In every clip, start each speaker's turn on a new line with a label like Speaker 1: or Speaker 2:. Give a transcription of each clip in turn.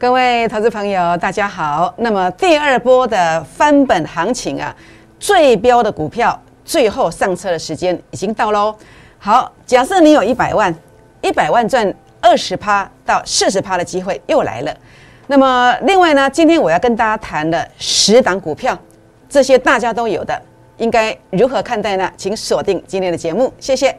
Speaker 1: 各位投资朋友，大家好。那么第二波的翻本行情啊，最标的股票最后上车的时间已经到喽。好，假设你有一百万，一百万赚二十趴到四十趴的机会又来了。那么另外呢，今天我要跟大家谈的十档股票，这些大家都有的，应该如何看待呢？请锁定今天的节目，谢谢。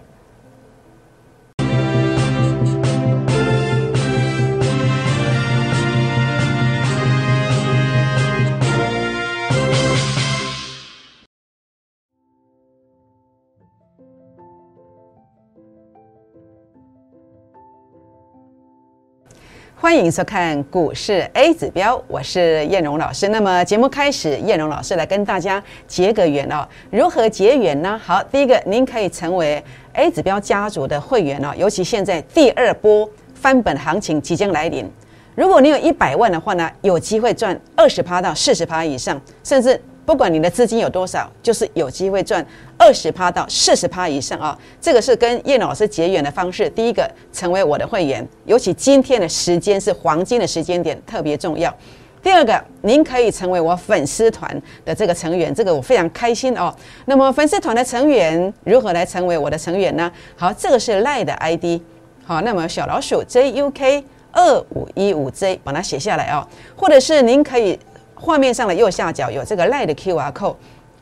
Speaker 1: 欢迎收看股市 A 指标，我是燕荣老师。那么节目开始，燕荣老师来跟大家结个缘哦。如何结缘呢？好，第一个，您可以成为 A 指标家族的会员哦。尤其现在第二波翻本行情即将来临，如果你有一百万的话呢，有机会赚二十趴到四十趴以上，甚至。不管你的资金有多少，就是有机会赚二十趴到四十趴以上啊！这个是跟叶老师结缘的方式。第一个，成为我的会员，尤其今天的时间是黄金的时间点，特别重要。第二个，您可以成为我粉丝团的这个成员，这个我非常开心哦。那么粉丝团的成员如何来成为我的成员呢？好，这个是赖的 ID，好，那么小老鼠 JUK 二五一五 J，把它写下来哦，或者是您可以。画面上的右下角有这个 Line 的 QR code，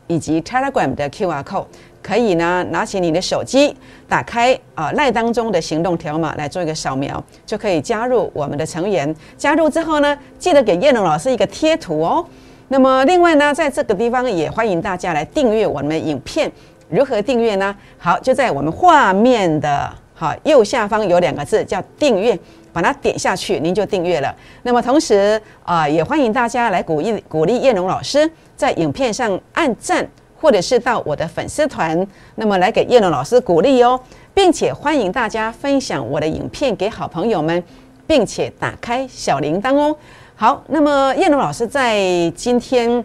Speaker 1: 以及 Telegram 的 QR code，可以呢拿起你的手机，打开啊 Line 当中的行动条码来做一个扫描，就可以加入我们的成员。加入之后呢，记得给叶龙老师一个贴图哦。那么另外呢，在这个地方也欢迎大家来订阅我们影片。如何订阅呢？好，就在我们画面的好右下方有两个字叫订阅。把它点下去，您就订阅了。那么同时啊，也欢迎大家来鼓励鼓励叶龙老师在影片上按赞，或者是到我的粉丝团，那么来给叶龙老师鼓励哦，并且欢迎大家分享我的影片给好朋友们，并且打开小铃铛哦。好，那么叶龙老师在今天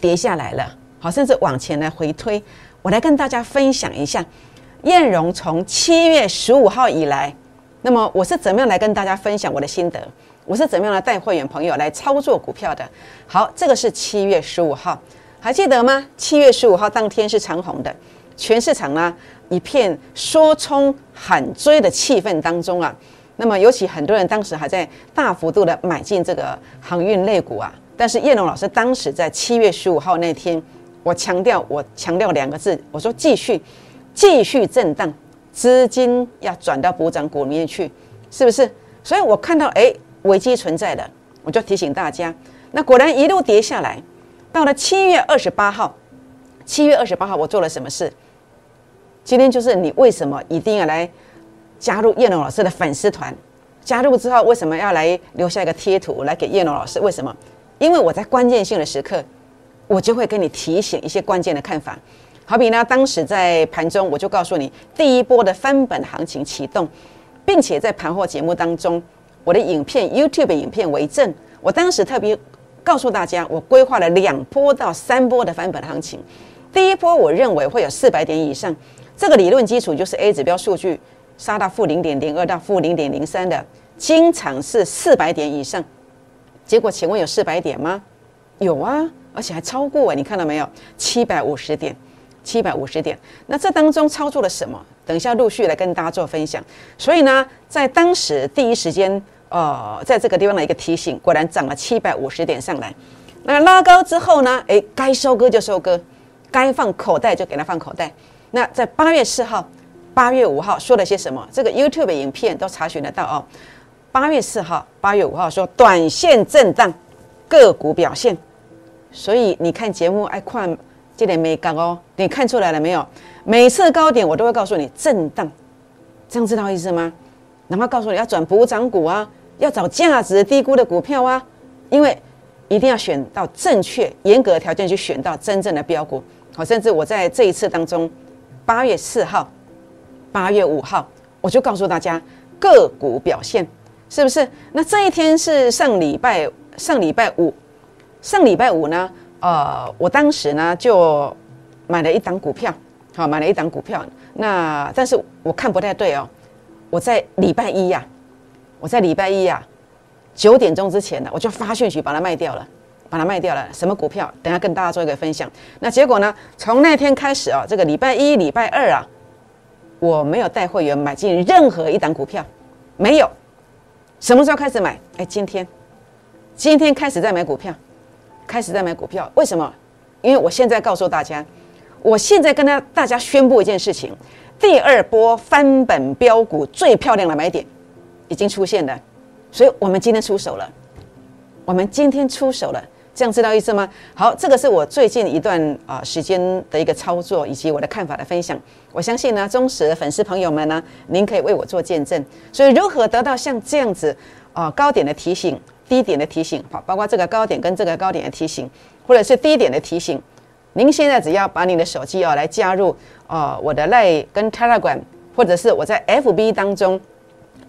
Speaker 1: 跌下来了，好，甚至往前来回推，我来跟大家分享一下，燕荣从七月十五号以来。那么我是怎么样来跟大家分享我的心得？我是怎么样来带会员朋友来操作股票的？好，这个是七月十五号，还记得吗？七月十五号当天是长红的，全市场呢一片说冲喊追的气氛当中啊。那么尤其很多人当时还在大幅度的买进这个航运类股啊。但是叶龙老师当时在七月十五号那天，我强调我强调两个字，我说继续继续震荡。资金要转到补涨股里面去，是不是？所以我看到哎危机存在的，我就提醒大家。那果然一路跌下来，到了七月二十八号，七月二十八号我做了什么事？今天就是你为什么一定要来加入叶龙老师的粉丝团？加入之后为什么要来留下一个贴图来给叶龙老师？为什么？因为我在关键性的时刻，我就会跟你提醒一些关键的看法。好比呢，当时在盘中，我就告诉你第一波的翻本行情启动，并且在盘后节目当中，我的影片 YouTube 影片为证。我当时特别告诉大家，我规划了两波到三波的翻本行情。第一波我认为会有四百点以上，这个理论基础就是 A 指标数据杀到负零点零二到负零点零三的，经常是四百点以上。结果请问有四百点吗？有啊，而且还超过，你看到没有？七百五十点。七百五十点，那这当中操作了什么？等一下陆续来跟大家做分享。所以呢，在当时第一时间，呃，在这个地方的一个提醒，果然涨了七百五十点上来。那拉高之后呢，诶，该收割就收割，该放口袋就给它放口袋。那在八月四号、八月五号说了些什么？这个 YouTube 影片都查询得到哦。八月四号、八月五号说短线震荡，个股表现。所以你看节目爱看。这点没高哦，你看出来了没有？每次高点我都会告诉你震荡，这样知道意思吗？然后告诉你要转补涨股啊，要找价值低估的股票啊，因为一定要选到正确、严格的条件去选到真正的标股。好，甚至我在这一次当中，八月四号、八月五号，我就告诉大家个股表现是不是？那这一天是上礼拜上礼拜五，上礼拜五呢？呃，我当时呢就买了一档股票，好，买了一档股票。那但是我看不太对哦。我在礼拜一呀，我在礼拜一呀，九点钟之前呢，我就发讯息把它卖掉了，把它卖掉了。什么股票？等下跟大家做一个分享。那结果呢？从那天开始啊，这个礼拜一、礼拜二啊，我没有带会员买进任何一档股票，没有。什么时候开始买？哎，今天，今天开始在买股票，开始在买股票。为什么？因为我现在告诉大家，我现在跟他大家宣布一件事情：第二波翻本标股最漂亮的买点已经出现了。所以我们今天出手了，我们今天出手了，这样知道意思吗？好，这个是我最近一段啊时间的一个操作以及我的看法的分享。我相信呢，忠实的粉丝朋友们呢，您可以为我做见证。所以如何得到像这样子啊高点的提醒、低点的提醒，好，包括这个高点跟这个高点的提醒，或者是低点的提醒，您现在只要把你的手机啊来加入啊我的 Line 跟 Telegram，或者是我在 FB 当中。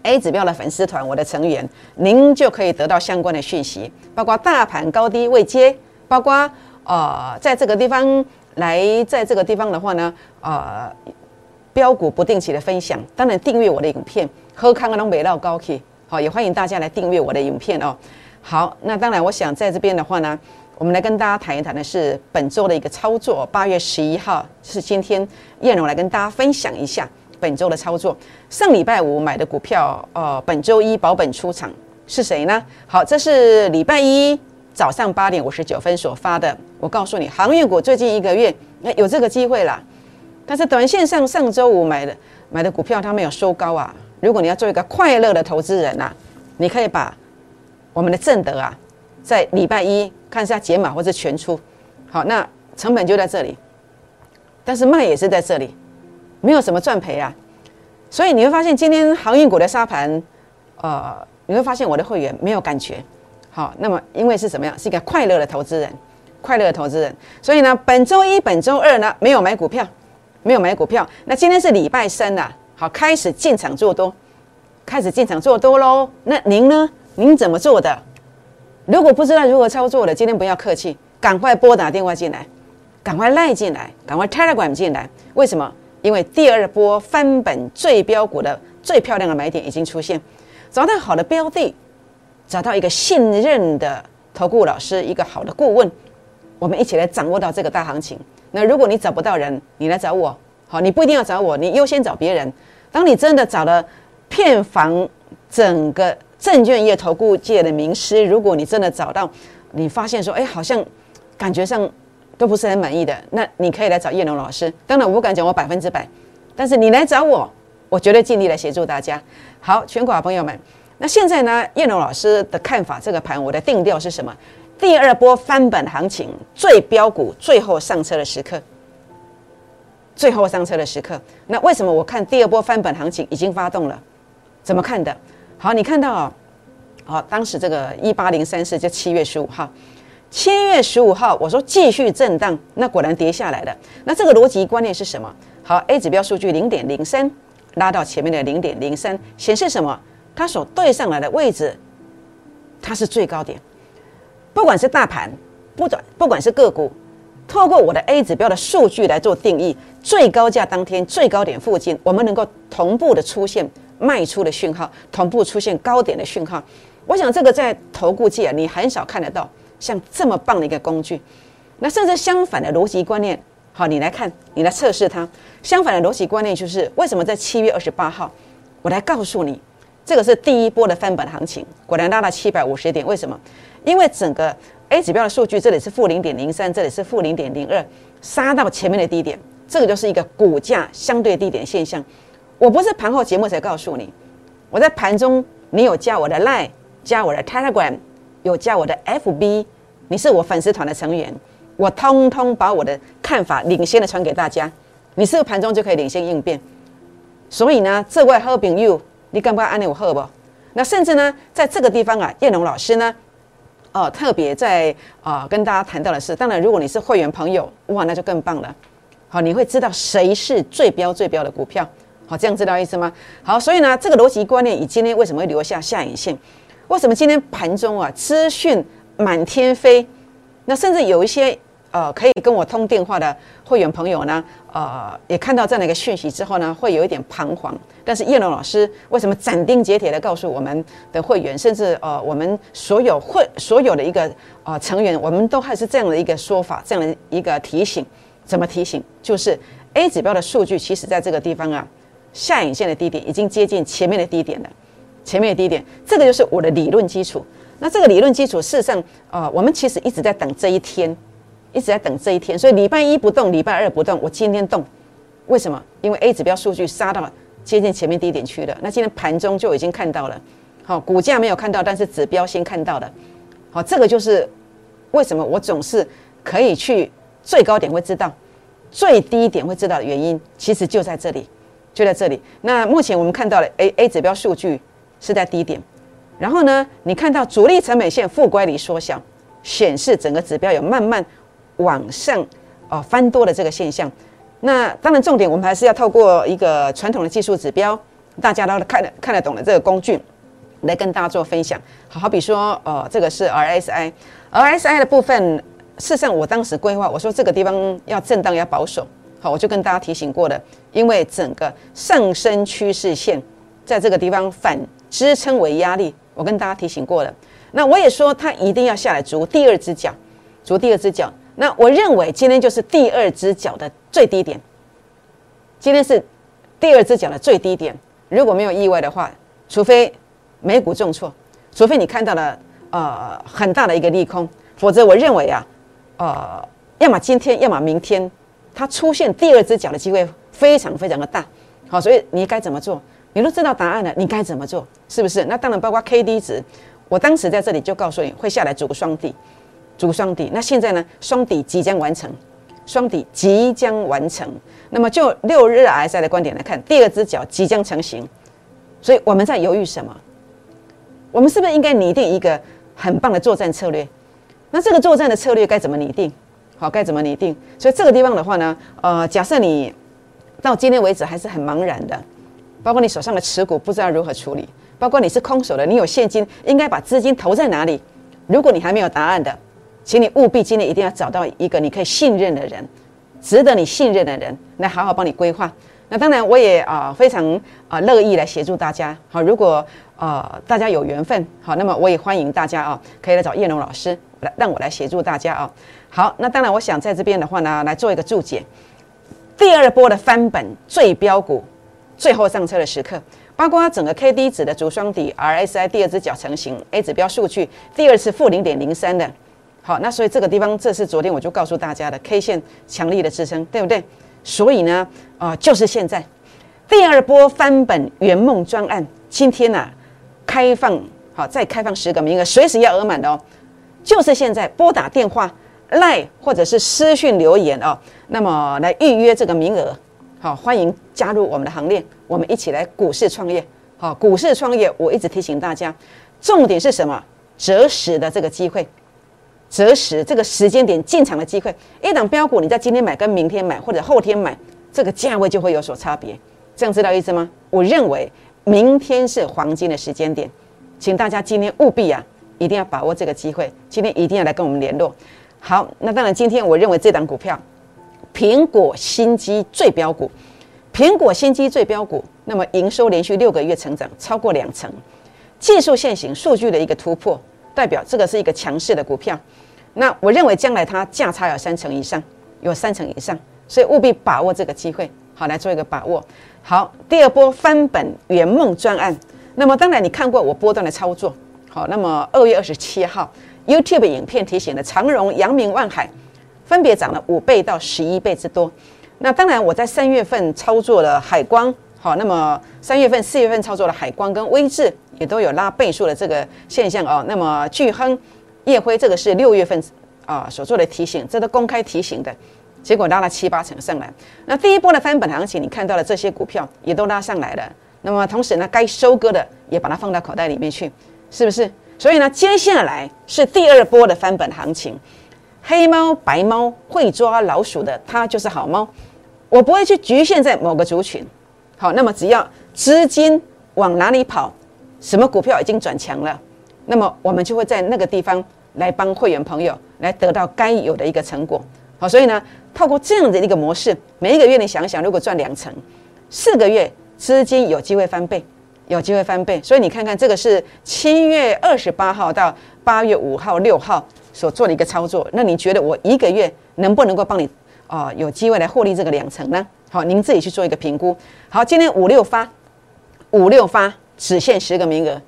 Speaker 1: A 指标的粉丝团，我的成员，您就可以得到相关的讯息，包括大盘高低位阶，包括呃，在这个地方来，在这个地方的话呢，呃，标股不定期的分享，当然订阅我的影片，喝康龙美乐高 K，好，也欢迎大家来订阅我的影片哦。好，那当然，我想在这边的话呢，我们来跟大家谈一谈的是本周的一个操作，八月十一号是今天燕荣来跟大家分享一下。本周的操作，上礼拜五买的股票，呃，本周一保本出场是谁呢？好，这是礼拜一早上八点五十九分所发的。我告诉你，航运股最近一个月那有这个机会啦。但是短线上上周五买的买的股票，它没有收高啊。如果你要做一个快乐的投资人呐，你可以把我们的正德啊，在礼拜一看一下解码或者全出，好，那成本就在这里，但是卖也是在这里。没有什么赚赔啊，所以你会发现今天航运股的沙盘，呃，你会发现我的会员没有感觉。好，那么因为是什么样？是一个快乐的投资人，快乐的投资人。所以呢，本周一、本周二呢，没有买股票，没有买股票。那今天是礼拜三呐，好，开始进场做多，开始进场做多喽。那您呢？您怎么做的？如果不知道如何操作的，今天不要客气，赶快拨打电话进来，赶快赖进来，赶快 Telegram 进来。为什么？因为第二波翻本最标股的最漂亮的买点已经出现，找到好的标的，找到一个信任的投顾老师，一个好的顾问，我们一起来掌握到这个大行情。那如果你找不到人，你来找我，好，你不一定要找我，你优先找别人。当你真的找了片房整个证券业投顾界的名师，如果你真的找到，你发现说，哎，好像感觉上。都不是很满意的，那你可以来找叶龙老师。当然我不敢讲我百分之百，但是你来找我，我绝对尽力来协助大家。好，全国朋友们，那现在呢，叶龙老师的看法，这个盘我的定调是什么？第二波翻本行情最标股最后上车的时刻，最后上车的时刻。那为什么我看第二波翻本行情已经发动了？怎么看的？好，你看到啊，好，当时这个一八零三四就七月十五号。七月十五号，我说继续震荡，那果然跌下来了。那这个逻辑观念是什么？好，A 指标数据零点零三拉到前面的零点零三，显示什么？它所对上来的位置，它是最高点。不管是大盘，不管不管是个股，透过我的 A 指标的数据来做定义，最高价当天最高点附近，我们能够同步的出现卖出的讯号，同步出现高点的讯号。我想这个在投顾界你很少看得到。像这么棒的一个工具，那甚至相反的逻辑观念，好，你来看，你来测试它。相反的逻辑观念就是，为什么在七月二十八号，我来告诉你，这个是第一波的翻本行情，果然拉到七百五十点。为什么？因为整个 A 指标的数据，这里是负零点零三，这里是负零点零二，杀到前面的低点，这个就是一个股价相对低点现象。我不是盘后节目才告诉你，我在盘中，你有加我的 Line，加我的 Telegram。有加我的 FB，你是我粉丝团的成员，我通通把我的看法领先的传给大家，你是不是盘中就可以领先应变？所以呢，这位好朋友，你敢不敢安利我喝不？那甚至呢，在这个地方啊，叶龙老师呢，哦，特别在啊跟大家谈到的是，当然如果你是会员朋友，哇，那就更棒了。好，你会知道谁是最标最标的股票。好，这样知道意思吗？好，所以呢，这个逻辑观念，以今天为什么会留下下影线？为什么今天盘中啊资讯满天飞？那甚至有一些呃可以跟我通电话的会员朋友呢，呃，也看到这样的一个讯息之后呢，会有一点彷徨。但是叶龙老师为什么斩钉截铁的告诉我们的会员，甚至呃我们所有会所有的一个呃成员，我们都还是这样的一个说法，这样的一个提醒。怎么提醒？就是 A 指标的数据，其实在这个地方啊，下影线的低点已经接近前面的低点了。前面的低点，这个就是我的理论基础。那这个理论基础，事实上，呃，我们其实一直在等这一天，一直在等这一天。所以礼拜一不动，礼拜二不动，我今天动，为什么？因为 A 指标数据杀到接近前面低点去了。那今天盘中就已经看到了，好，股价没有看到，但是指标先看到了。好，这个就是为什么我总是可以去最高点会知道，最低点会知道的原因，其实就在这里，就在这里。那目前我们看到了 A A 指标数据。是在低点，然后呢，你看到主力成本线负乖离缩小，显示整个指标有慢慢往上哦翻多的这个现象。那当然重点，我们还是要透过一个传统的技术指标，大家都看得看得懂的这个工具来跟大家做分享。好好比说，呃，这个是 RSI，RSI 的部分，事实上我当时规划，我说这个地方要震荡要保守，好，我就跟大家提醒过了，因为整个上升趋势线在这个地方反。支撑为压力，我跟大家提醒过了。那我也说，它一定要下来逐第二只脚，逐第二只脚。那我认为今天就是第二只脚的最低点，今天是第二只脚的最低点。如果没有意外的话，除非美股重挫，除非你看到了呃很大的一个利空，否则我认为啊，呃，要么今天，要么明天，它出现第二只脚的机会非常非常的大。好，所以你该怎么做？你都知道答案了，你该怎么做？是不是？那当然包括 K D 值，我当时在这里就告诉你会下来组个双底，组个双底。那现在呢？双底即将完成，双底即将完成。那么就六日 S I 的观点来看，第二只脚即将成型。所以我们在犹豫什么？我们是不是应该拟定一个很棒的作战策略？那这个作战的策略该怎么拟定？好，该怎么拟定？所以这个地方的话呢，呃，假设你到今天为止还是很茫然的。包括你手上的持股不知道如何处理，包括你是空手的，你有现金，应该把资金投在哪里？如果你还没有答案的，请你务必今天一定要找到一个你可以信任的人，值得你信任的人来好好帮你规划。那当然，我也啊非常啊乐意来协助大家。好，如果呃大家有缘分，好，那么我也欢迎大家啊可以来找叶龙老师来让我来协助大家啊。好，那当然我想在这边的话呢来做一个注解，第二波的翻本最标股。最后上车的时刻，包括整个 K D 值的足双底，R S I 第二只脚成型，A 指标数据第二次负零点零三的，好，那所以这个地方，这是昨天我就告诉大家的 K 线强力的支撑，对不对？所以呢，啊，就是现在第二波翻本圆梦专案，今天呢开放，好，再开放十个名额，随时要额满的哦，就是现在拨打电话、赖或者是私讯留言哦，那么来预约这个名额。好，欢迎加入我们的行列，我们一起来股市创业。好，股市创业，我一直提醒大家，重点是什么？择时的这个机会，择时这个时间点进场的机会。一档标股，你在今天买跟明天买或者后天买，这个价位就会有所差别。这样知道意思吗？我认为明天是黄金的时间点，请大家今天务必啊，一定要把握这个机会，今天一定要来跟我们联络。好，那当然，今天我认为这档股票。苹果新机最标股，苹果新机最标股，那么营收连续六个月成长超过两成，技术线型数据的一个突破，代表这个是一个强势的股票。那我认为将来它价差有三成以上，有三成以上，所以务必把握这个机会，好来做一个把握。好，第二波翻本圆梦专案，那么当然你看过我波段的操作，好，那么二月二十七号 YouTube 影片提醒的长荣、阳明、万海。分别涨了五倍到十一倍之多。那当然，我在三月份操作了海光，好，那么三月份、四月份操作了海光跟威智，也都有拉倍数的这个现象哦。那么巨亨、叶辉，这个是六月份啊所做的提醒，这都公开提醒的，结果拉了七八成上来。那第一波的翻本行情，你看到了这些股票也都拉上来了。那么同时呢，该收割的也把它放到口袋里面去，是不是？所以呢，接下来是第二波的翻本行情。黑猫白猫会抓老鼠的，它就是好猫。我不会去局限在某个族群。好，那么只要资金往哪里跑，什么股票已经转强了，那么我们就会在那个地方来帮会员朋友来得到该有的一个成果。好，所以呢，透过这样的一个模式，每一个月你想想，如果赚两成，四个月资金有机会翻倍，有机会翻倍。所以你看看，这个是七月二十八号到八月五号、六号所做的一个操作。那你觉得我一个月能不能够帮你啊，有机会来获利这个两成呢？好，您自己去做一个评估。好，今天五六发，五六发只限十个名额，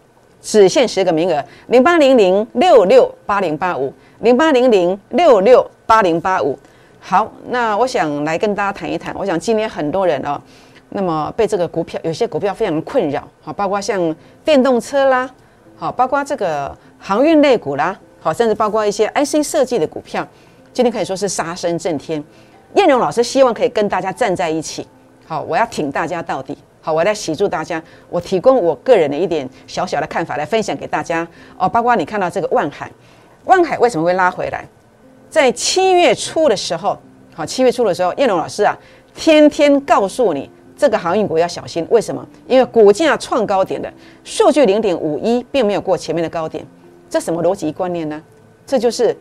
Speaker 1: 只限十个名额。零八零零六六八零八五，零八零零六六八零八五。好，那我想来跟大家谈一谈。我想今天很多人哦，那么被这个股票有些股票非常困扰，好，包括像电动车啦，好，包括这个航运类股啦，好，甚至包括一些 IC 设计的股票，今天可以说是杀声震天。燕荣老师希望可以跟大家站在一起，好，我要挺大家到底，好，我来协助大家，我提供我个人的一点小小的看法来分享给大家哦，包括你看到这个万海，万海为什么会拉回来？在七月初的时候，好，七月初的时候，燕龙老师啊，天天告诉你这个航运股要小心，为什么？因为股价创高点的数据零点五一，并没有过前面的高点，这什么逻辑观念呢？这就是。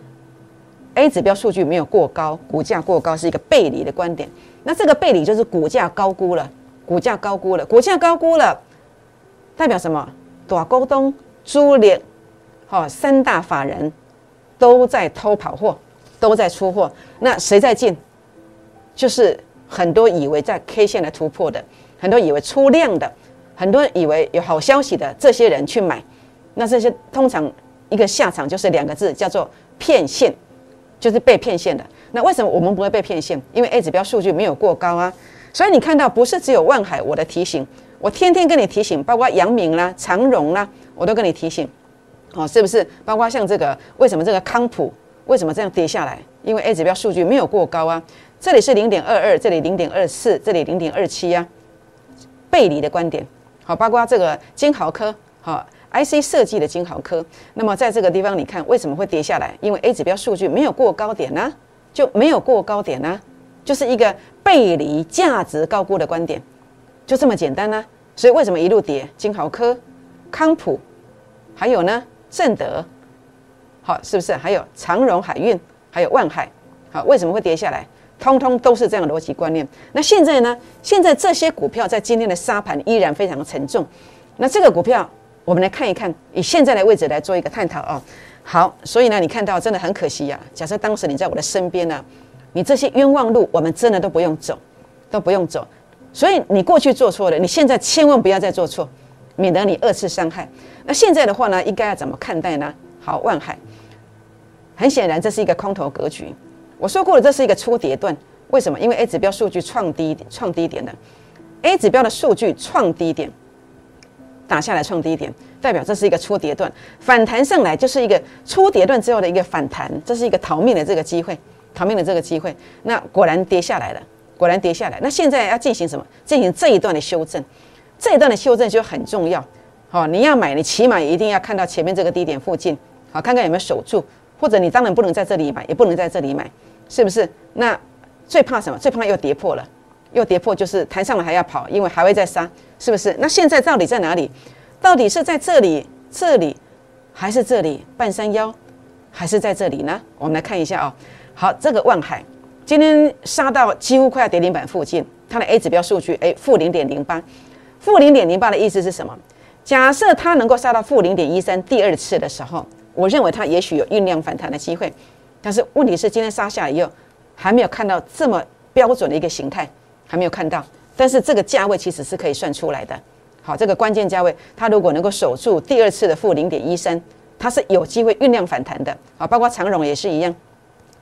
Speaker 1: A 指标数据没有过高，股价过高是一个背离的观点。那这个背离就是股价高估了，股价高估了，股价高估了，代表什么？大股东、朱联、好三大法人都在偷跑货，都在出货。那谁在进？就是很多以为在 K 线来突破的，很多以为出量的，很多以为有好消息的这些人去买。那这些通常一个下场就是两个字，叫做骗线。就是被骗线的。那为什么我们不会被骗线？因为 A 指标数据没有过高啊。所以你看到不是只有万海我的提醒，我天天跟你提醒，包括阳明啦、长荣啦，我都跟你提醒，哦，是不是？包括像这个，为什么这个康普为什么这样跌下来？因为 A 指标数据没有过高啊。这里是零点二二，这里零点二四，这里零点二七啊，背离的观点。好，包括这个金豪科，好。IC 设计的金豪科，那么在这个地方，你看为什么会跌下来？因为 A 指标数据没有过高点呢，就没有过高点呢，就是一个背离价值高估的观点，就这么简单呢。所以为什么一路跌？金豪科、康普，还有呢正德，好，是不是？还有长荣海运，还有万海，好，为什么会跌下来？通通都是这样的逻辑观念。那现在呢？现在这些股票在今天的沙盘依然非常的沉重。那这个股票。我们来看一看，以现在的位置来做一个探讨哦。好，所以呢，你看到真的很可惜呀。假设当时你在我的身边呢，你这些冤枉路，我们真的都不用走，都不用走。所以你过去做错了，你现在千万不要再做错，免得你二次伤害。那现在的话呢，应该要怎么看待呢？好，万海，很显然这是一个空头格局。我说过了，这是一个初跌段。为什么？因为 A 指标数据创低创低点的，A 指标的数据创低点。打下来创低点，代表这是一个初跌段，反弹上来就是一个初跌段之后的一个反弹，这是一个逃命的这个机会，逃命的这个机会。那果然跌下来了，果然跌下来。那现在要进行什么？进行这一段的修正，这一段的修正就很重要。好，你要买，你起码一定要看到前面这个低点附近，好，看看有没有守住，或者你当然不能在这里买，也不能在这里买，是不是？那最怕什么？最怕又跌破了。又跌破，就是弹上了还要跑，因为还会再杀，是不是？那现在到底在哪里？到底是在这里、这里，还是这里半山腰，还是在这里呢？我们来看一下哦。好，这个万海今天杀到几乎快要跌停板附近，它的 A 指标数据哎负零点零八，负零点零八的意思是什么？假设它能够杀到负零点一三，第二次的时候，我认为它也许有酝酿反弹的机会。但是问题是今天杀下来以后，还没有看到这么标准的一个形态。还没有看到，但是这个价位其实是可以算出来的。好，这个关键价位，它如果能够守住第二次的负零点一三，它是有机会酝酿反弹的。好，包括长荣也是一样，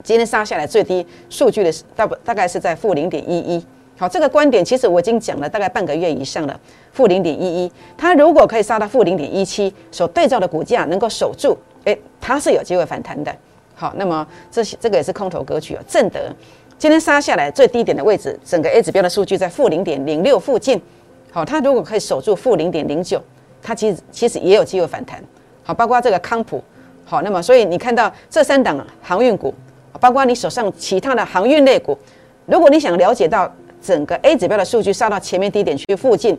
Speaker 1: 今天杀下来最低数据的大大概是在负零点一一。好，这个观点其实我已经讲了大概半个月以上了，负零点一一，它如果可以杀到负零点一七，所对照的股价能够守住，诶，它是有机会反弹的。好，那么这些这个也是空头格局哦，正德。今天杀下来最低点的位置，整个 A 指标的数据在负零点零六附近。好，它如果可以守住负零点零九，它其实其实也有机会反弹。好，包括这个康普。好，那么所以你看到这三档航运股，包括你手上其他的航运类股，如果你想了解到整个 A 指标的数据杀到前面低点区附近，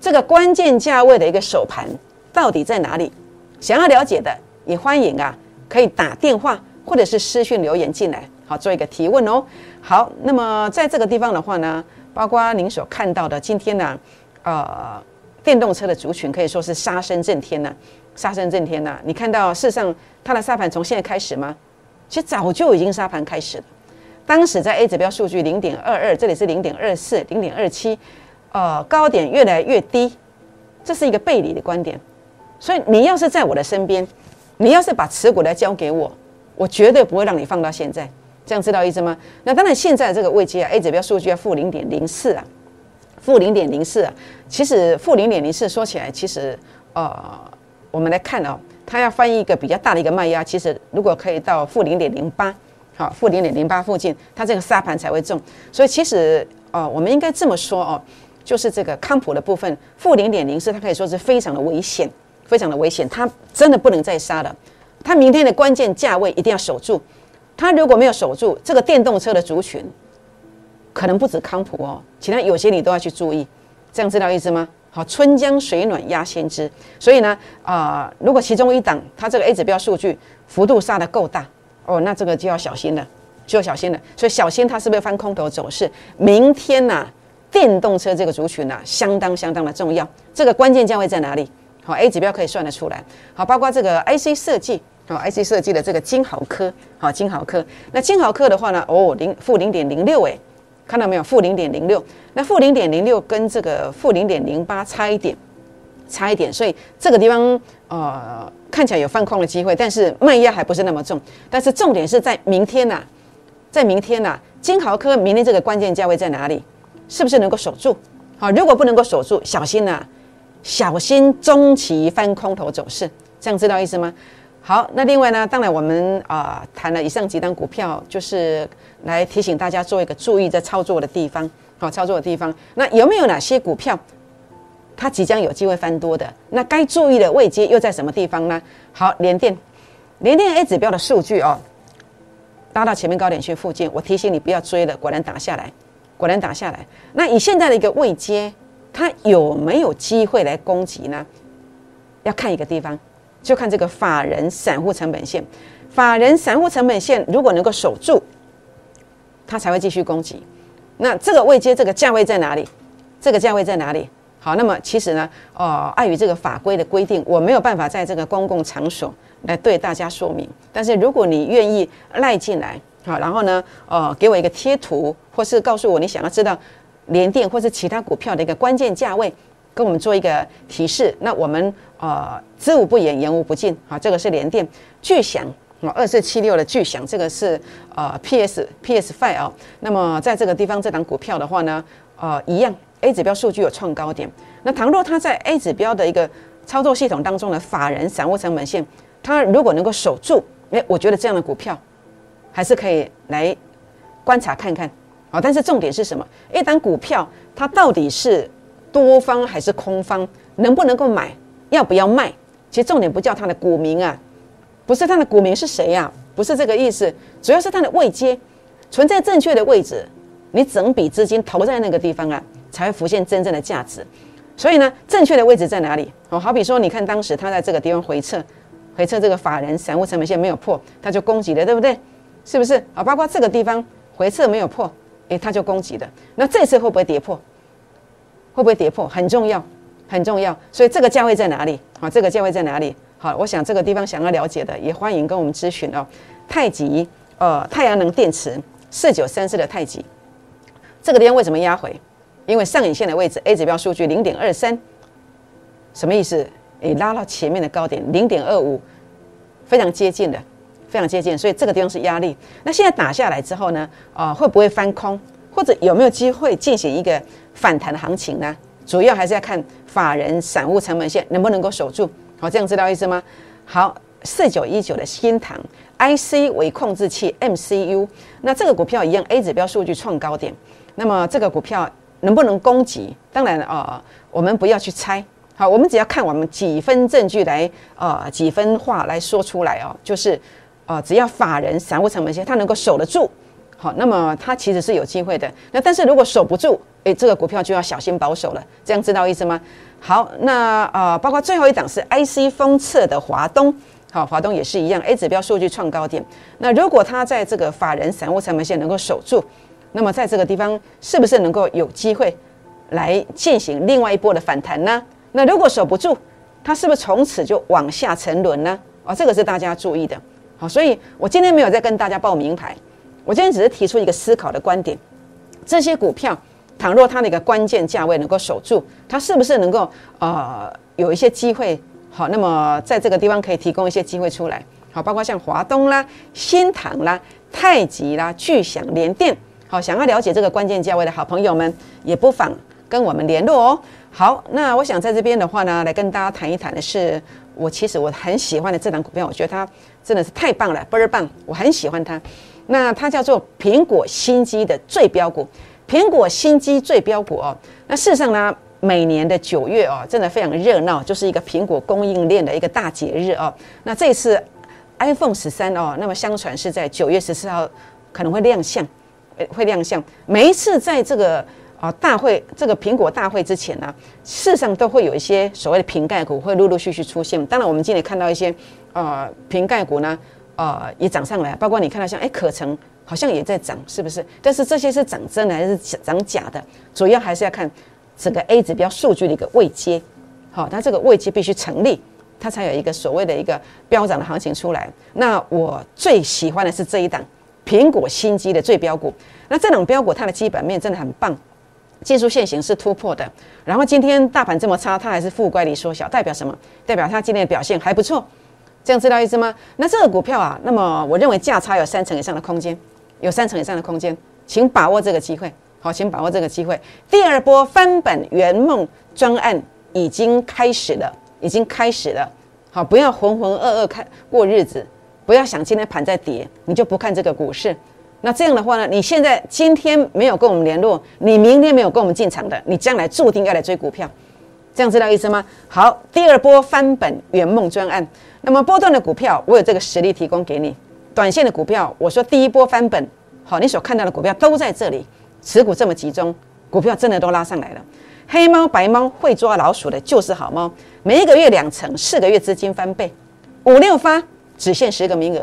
Speaker 1: 这个关键价位的一个首盘到底在哪里？想要了解的也欢迎啊，可以打电话或者是私讯留言进来。好做一个提问哦。好，那么在这个地方的话呢，包括您所看到的今天呢，呃，电动车的族群可以说是杀声震天呐，杀声震天呐。你看到事实上它的杀盘从现在开始吗？其实早就已经杀盘开始了。当时在 A 指标数据零点二二，这里是零点二四、零点二七，呃，高点越来越低，这是一个背离的观点。所以你要是在我的身边，你要是把持股来交给我，我绝对不会让你放到现在。这样知道意思吗？那当然，现在这个位阶啊，A 指标数据要负零点零四啊，负零点零四啊。其实负零点零四说起来，其实呃，我们来看哦，它要翻一个比较大的一个卖压，其实如果可以到负零点零八。好，负零点零八附近，它这个沙盘才会重。所以其实，哦，我们应该这么说哦，就是这个康普的部分，负零点零四，它可以说是非常的危险，非常的危险。它真的不能再杀了。它明天的关键价位一定要守住。它如果没有守住，这个电动车的族群，可能不止康普哦，其他有些你都要去注意。这样知道意思吗？好，春江水暖鸭先知。所以呢，啊，如果其中一档它这个 A 指标数据幅度杀的够大。哦，那这个就要小心了，就要小心了。所以小心它是不是翻空头走势？明天呐，电动车这个族群呢，相当相当的重要。这个关键价位在哪里？好，A 指标可以算得出来。好，包括这个 IC 设计，好，IC 设计的这个金豪科，好，金豪科。那金豪科的话呢，哦，零负零点零六，哎，看到没有？负零点零六。那负零点零六跟这个负零点零八差一点，差一点。所以这个地方，呃。看起来有放空的机会，但是卖压还不是那么重。但是重点是在明天呐，在明天呐，金豪科明天这个关键价位在哪里？是不是能够守住？好，如果不能够守住，小心呐，小心中期翻空头走势。这样知道意思吗？好，那另外呢，当然我们啊谈了以上几单股票，就是来提醒大家做一个注意在操作的地方。好，操作的地方，那有没有哪些股票？它即将有机会翻多的，那该注意的位阶又在什么地方呢？好，联电，联电 A 指标的数据哦，拉到前面高点区附近，我提醒你不要追了，果然打下来，果然打下来。那以现在的一个位阶，它有没有机会来攻击呢？要看一个地方，就看这个法人散户成本线，法人散户成本线如果能够守住，它才会继续攻击。那这个位阶，这个价位在哪里？这个价位在哪里？好，那么其实呢，呃，碍于这个法规的规定，我没有办法在这个公共场所来对大家说明。但是如果你愿意赖进来，好，然后呢，呃，给我一个贴图，或是告诉我你想要知道联电或是其他股票的一个关键价位，跟我们做一个提示，那我们呃知无不言，言无不尽。啊，这个是联电巨响啊，二四七六的巨响，这个是呃 PS PS Five 啊。那么在这个地方，这档股票的话呢，呃，一样。A 指标数据有创高点，那倘若它在 A 指标的一个操作系统当中的法人散户成本线，它如果能够守住，哎，我觉得这样的股票还是可以来观察看看啊。但是重点是什么？一档股票它到底是多方还是空方，能不能够买，要不要卖？其实重点不叫它的股民啊，不是它的股民是谁呀？不是这个意思，主要是它的位阶存在正确的位置，你整笔资金投在那个地方啊。才会浮现真正的价值，所以呢，正确的位置在哪里？哦，好比说，你看当时他在这个地方回撤，回撤这个法人散户成本线没有破，他就攻击了，对不对？是不是？啊，包括这个地方回撤没有破，诶，他就攻击了。那这次会不会跌破？会不会跌破？很重要，很重要。所以这个价位在哪里？好，这个价位在哪里？好，我想这个地方想要了解的，也欢迎跟我们咨询哦。太极，呃，太阳能电池四九三四的太极，这个地方为什么压回？因为上影线的位置 A 指标数据零点二三，什么意思？诶，拉到前面的高点零点二五，非常接近的，非常接近，所以这个地方是压力。那现在打下来之后呢？啊，会不会翻空？或者有没有机会进行一个反弹的行情呢？主要还是要看法人散户成本线能不能够守住。好，这样知道意思吗？好，四九一九的新塘 IC 为控制器 MCU，那这个股票一样 A 指标数据创高点，那么这个股票。能不能攻击？当然啊，我们不要去猜，好，我们只要看我们几分证据来，呃，几分话来说出来哦，就是，呃，只要法人散户成本线他能够守得住，好，那么它其实是有机会的。那但是如果守不住，诶，这个股票就要小心保守了。这样知道意思吗？好，那呃，包括最后一档是 IC 封测的华东好，华东也是一样，A 指标数据创高点。那如果它在这个法人散户成本线能够守住，那么在这个地方是不是能够有机会来进行另外一波的反弹呢？那如果守不住，它是不是从此就往下沉沦呢？啊，这个是大家注意的。好，所以我今天没有再跟大家报名牌，我今天只是提出一个思考的观点：这些股票，倘若它的一个关键价位能够守住，它是不是能够呃有一些机会？好，那么在这个地方可以提供一些机会出来。好，包括像华东啦、新塘啦、太极啦、巨响、联电。好，想要了解这个关键价位的好朋友们，也不妨跟我们联络哦。好，那我想在这边的话呢，来跟大家谈一谈的是，我其实我很喜欢的这档股票，我觉得它真的是太棒了，倍儿棒，我很喜欢它。那它叫做苹果新机的最标股，苹果新机最标股哦。那事实上呢？每年的九月哦，真的非常热闹，就是一个苹果供应链的一个大节日哦。那这次 iPhone 十三哦，那么相传是在九月十四号可能会亮相，会亮相。每一次在这个啊大会，这个苹果大会之前呢，事实上都会有一些所谓的瓶盖股会陆陆续续出现。当然，我们今天看到一些呃瓶盖股呢，呃也涨上来，包括你看到像哎可成好像也在涨，是不是？但是这些是涨真的还是涨假的？主要还是要看。整个 A 指标数据的一个位阶，好，它这个位阶必须成立，它才有一个所谓的一个飙涨的行情出来。那我最喜欢的是这一档苹果新机的最标股。那这档标股它的基本面真的很棒，技术线型是突破的。然后今天大盘这么差，它还是负乖离缩小，代表什么？代表它今天的表现还不错。这样知道意思吗？那这个股票啊，那么我认为价差有三成以上的空间，有三成以上的空间，请把握这个机会。好，请把握这个机会。第二波翻本圆梦专案已经开始了，已经开始了。好，不要浑浑噩噩看过日子，不要想今天盘在跌，你就不看这个股市。那这样的话呢，你现在今天没有跟我们联络，你明天没有跟我们进场的，你将来注定要来追股票。这样知道意思吗？好，第二波翻本圆梦专案，那么波段的股票，我有这个实力提供给你。短线的股票，我说第一波翻本，好，你所看到的股票都在这里。持股这么集中，股票真的都拉上来了。黑猫白猫会抓老鼠的就是好猫，每一个月两成，四个月资金翻倍，五六发只限十个名额，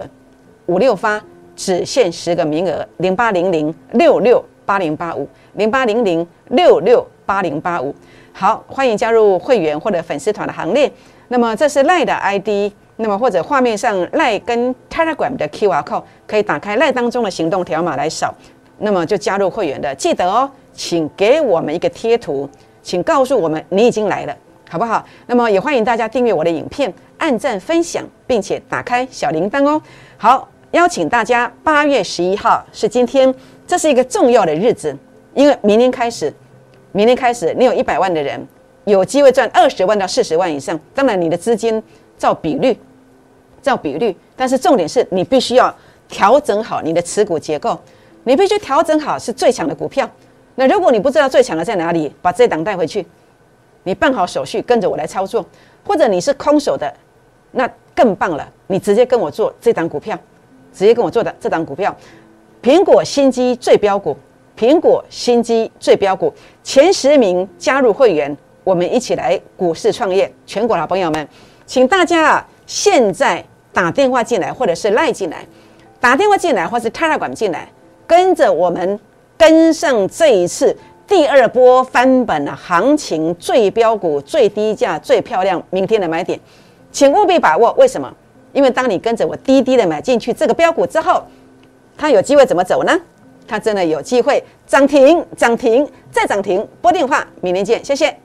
Speaker 1: 五六发只限十个名额，零八零零六六八零八五，零八零零六六八零八五。好，欢迎加入会员或者粉丝团的行列。那么这是赖的 ID，那么或者画面上赖跟 Telegram 的 QR code 可以打开赖当中的行动条码来扫。那么就加入会员的，记得哦，请给我们一个贴图，请告诉我们你已经来了，好不好？那么也欢迎大家订阅我的影片，按赞分享，并且打开小铃铛哦。好，邀请大家，八月十一号是今天，这是一个重要的日子，因为明天开始，明天开始，你有一百万的人有机会赚二十万到四十万以上。当然，你的资金照比率，照比率，但是重点是你必须要调整好你的持股结构。你必须调整好是最强的股票。那如果你不知道最强的在哪里，把这档带回去，你办好手续，跟着我来操作。或者你是空手的，那更棒了，你直接跟我做这档股票，直接跟我做的这档股票，苹果新机最标股，苹果新机最标股前十名加入会员，我们一起来股市创业。全国老朋友们，请大家啊，现在打电话进来，或者是赖进来，打电话进来，或是 Telegram 进来。跟着我们跟上这一次第二波翻本的行情，最标股、最低价、最漂亮，明天的买点，请务必把握。为什么？因为当你跟着我低低的买进去这个标股之后，它有机会怎么走呢？它真的有机会涨停、涨停再涨停。拨电话，明天见，谢谢。